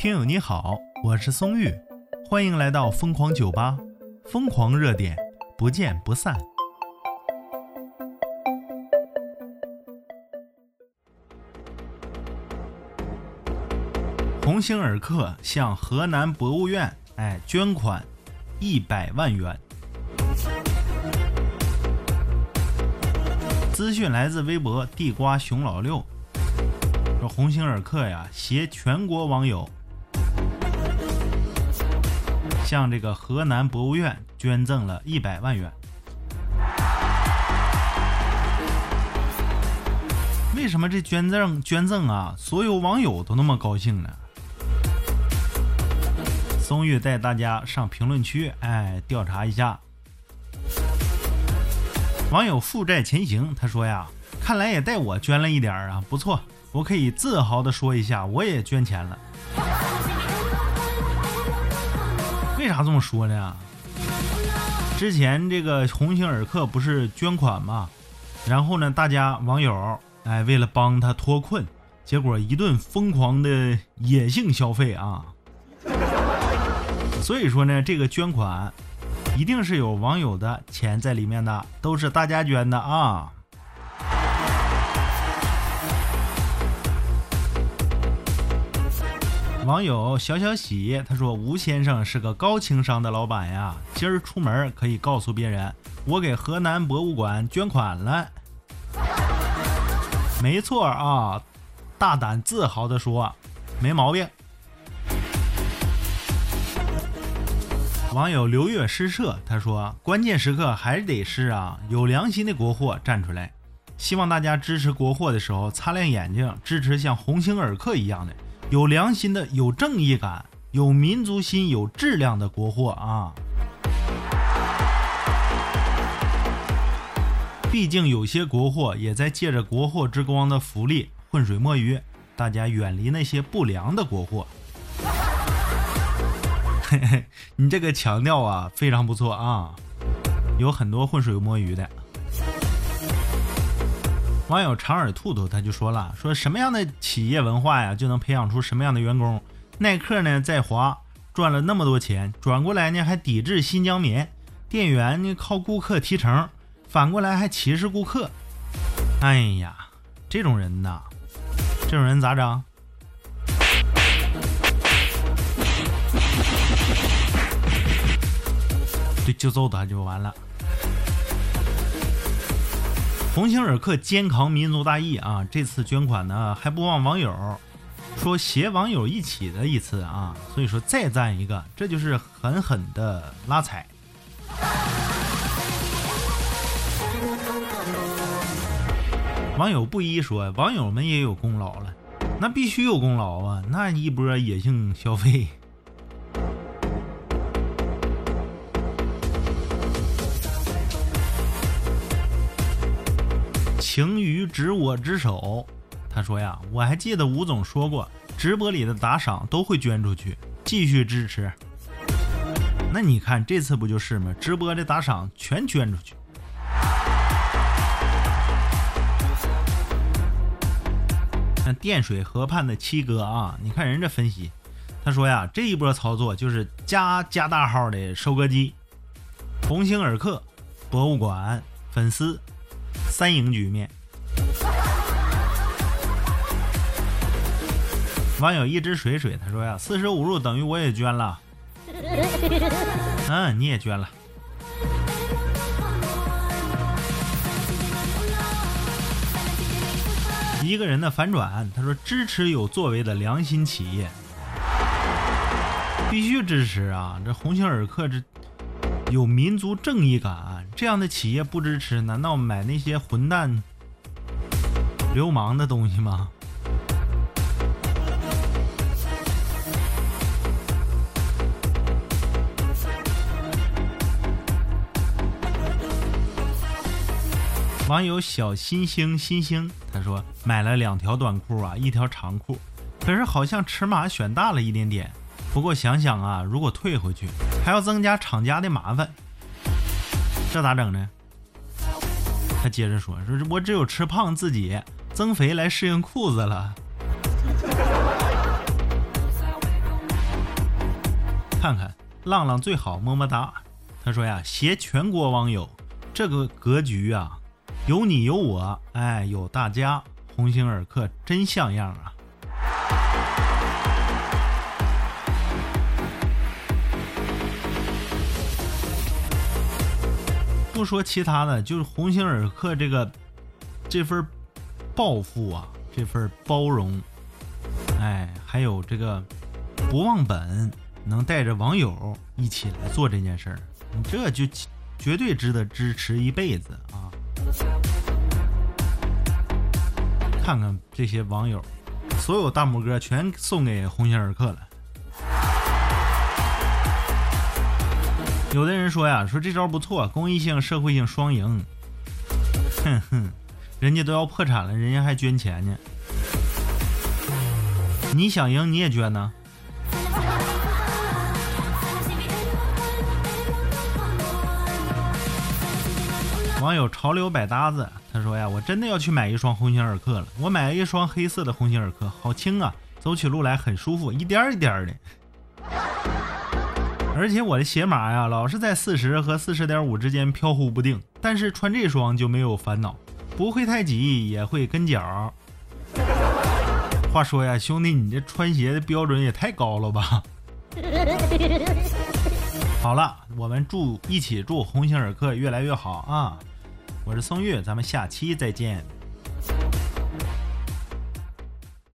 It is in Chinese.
听友你好，我是松玉，欢迎来到疯狂酒吧，疯狂热点，不见不散。鸿星尔克向河南博物院哎捐款一百万元。资讯来自微博地瓜熊老六，说鸿星尔克呀携全国网友向这个河南博物院捐赠了一百万元。为什么这捐赠捐赠啊，所有网友都那么高兴呢？松玉带大家上评论区，哎，调查一下。网友负债前行，他说呀，看来也带我捐了一点啊，不错，我可以自豪的说一下，我也捐钱了。为啥这么说呢？之前这个鸿星尔克不是捐款嘛，然后呢，大家网友哎，为了帮他脱困，结果一顿疯狂的野性消费啊。所以说呢，这个捐款一定是有网友的钱在里面的，都是大家捐的啊。网友小小喜他说：“吴先生是个高情商的老板呀，今儿出门可以告诉别人，我给河南博物馆捐款了。”没错啊，大胆自豪的说，没毛病。网友刘月诗社他说：“关键时刻还得是啊，有良心的国货站出来。希望大家支持国货的时候擦亮眼睛，支持像鸿星尔克一样的有良心的、有正义感、有民族心、有质量的国货啊！毕竟有些国货也在借着国货之光的福利浑水摸鱼，大家远离那些不良的国货。”嘿嘿，你这个强调啊，非常不错啊，有很多浑水摸鱼的。网友长耳兔兔他就说了，说什么样的企业文化呀，就能培养出什么样的员工。耐克呢，在华赚了那么多钱，转过来呢还抵制新疆棉，店员呢靠顾客提成，反过来还歧视顾客。哎呀，这种人呐，这种人咋整？对就揍他就完了。鸿星尔克肩扛民族大义啊！这次捐款呢，还不忘网友说携网友一起的一次啊，所以说再赞一个，这就是狠狠的拉踩。网友不一说，网友们也有功劳了，那必须有功劳啊！那一波野性消费。情于执我之手，他说呀，我还记得吴总说过，直播里的打赏都会捐出去，继续支持。那你看这次不就是吗？直播的打赏全捐出去。那电水河畔的七哥啊，你看人这分析，他说呀，这一波操作就是加加大号的收割机，鸿星尔克博物馆粉丝。三赢局面。网友一只水水他说呀，四舍五入等于我也捐了。嗯，你也捐了。一个人的反转，他说支持有作为的良心企业，必须支持啊！这鸿星尔克这有民族正义感。这样的企业不支持，难道买那些混蛋、流氓的东西吗？网友小星星星星他说买了两条短裤啊，一条长裤，可是好像尺码选大了一点点。不过想想啊，如果退回去，还要增加厂家的麻烦。这咋整呢？他接着说：“说我只有吃胖自己增肥来适应裤子了。”看看浪浪最好，么么哒。他说呀，携全国网友，这个格局啊，有你有我，哎，有大家，鸿星尔克真像样啊。不说其他的，就是鸿星尔克这个这份抱负啊，这份包容，哎，还有这个不忘本，能带着网友一起来做这件事儿，你这就绝对值得支持一辈子啊！看看这些网友，所有大拇哥全送给鸿星尔克了。有的人说呀，说这招不错，公益性、社会性双赢。哼哼，人家都要破产了，人家还捐钱呢。你想赢，你也捐呢？网友潮流百搭子他说呀，我真的要去买一双鸿星尔克了。我买了一双黑色的鸿星尔克，好轻啊，走起路来很舒服，一颠一颠的。而且我的鞋码呀，老是在四十和四十点五之间飘忽不定。但是穿这双就没有烦恼，不会太挤，也会跟脚。话说呀，兄弟，你这穿鞋的标准也太高了吧？好了，我们祝一起祝鸿星尔克越来越好啊！我是宋玉，咱们下期再见。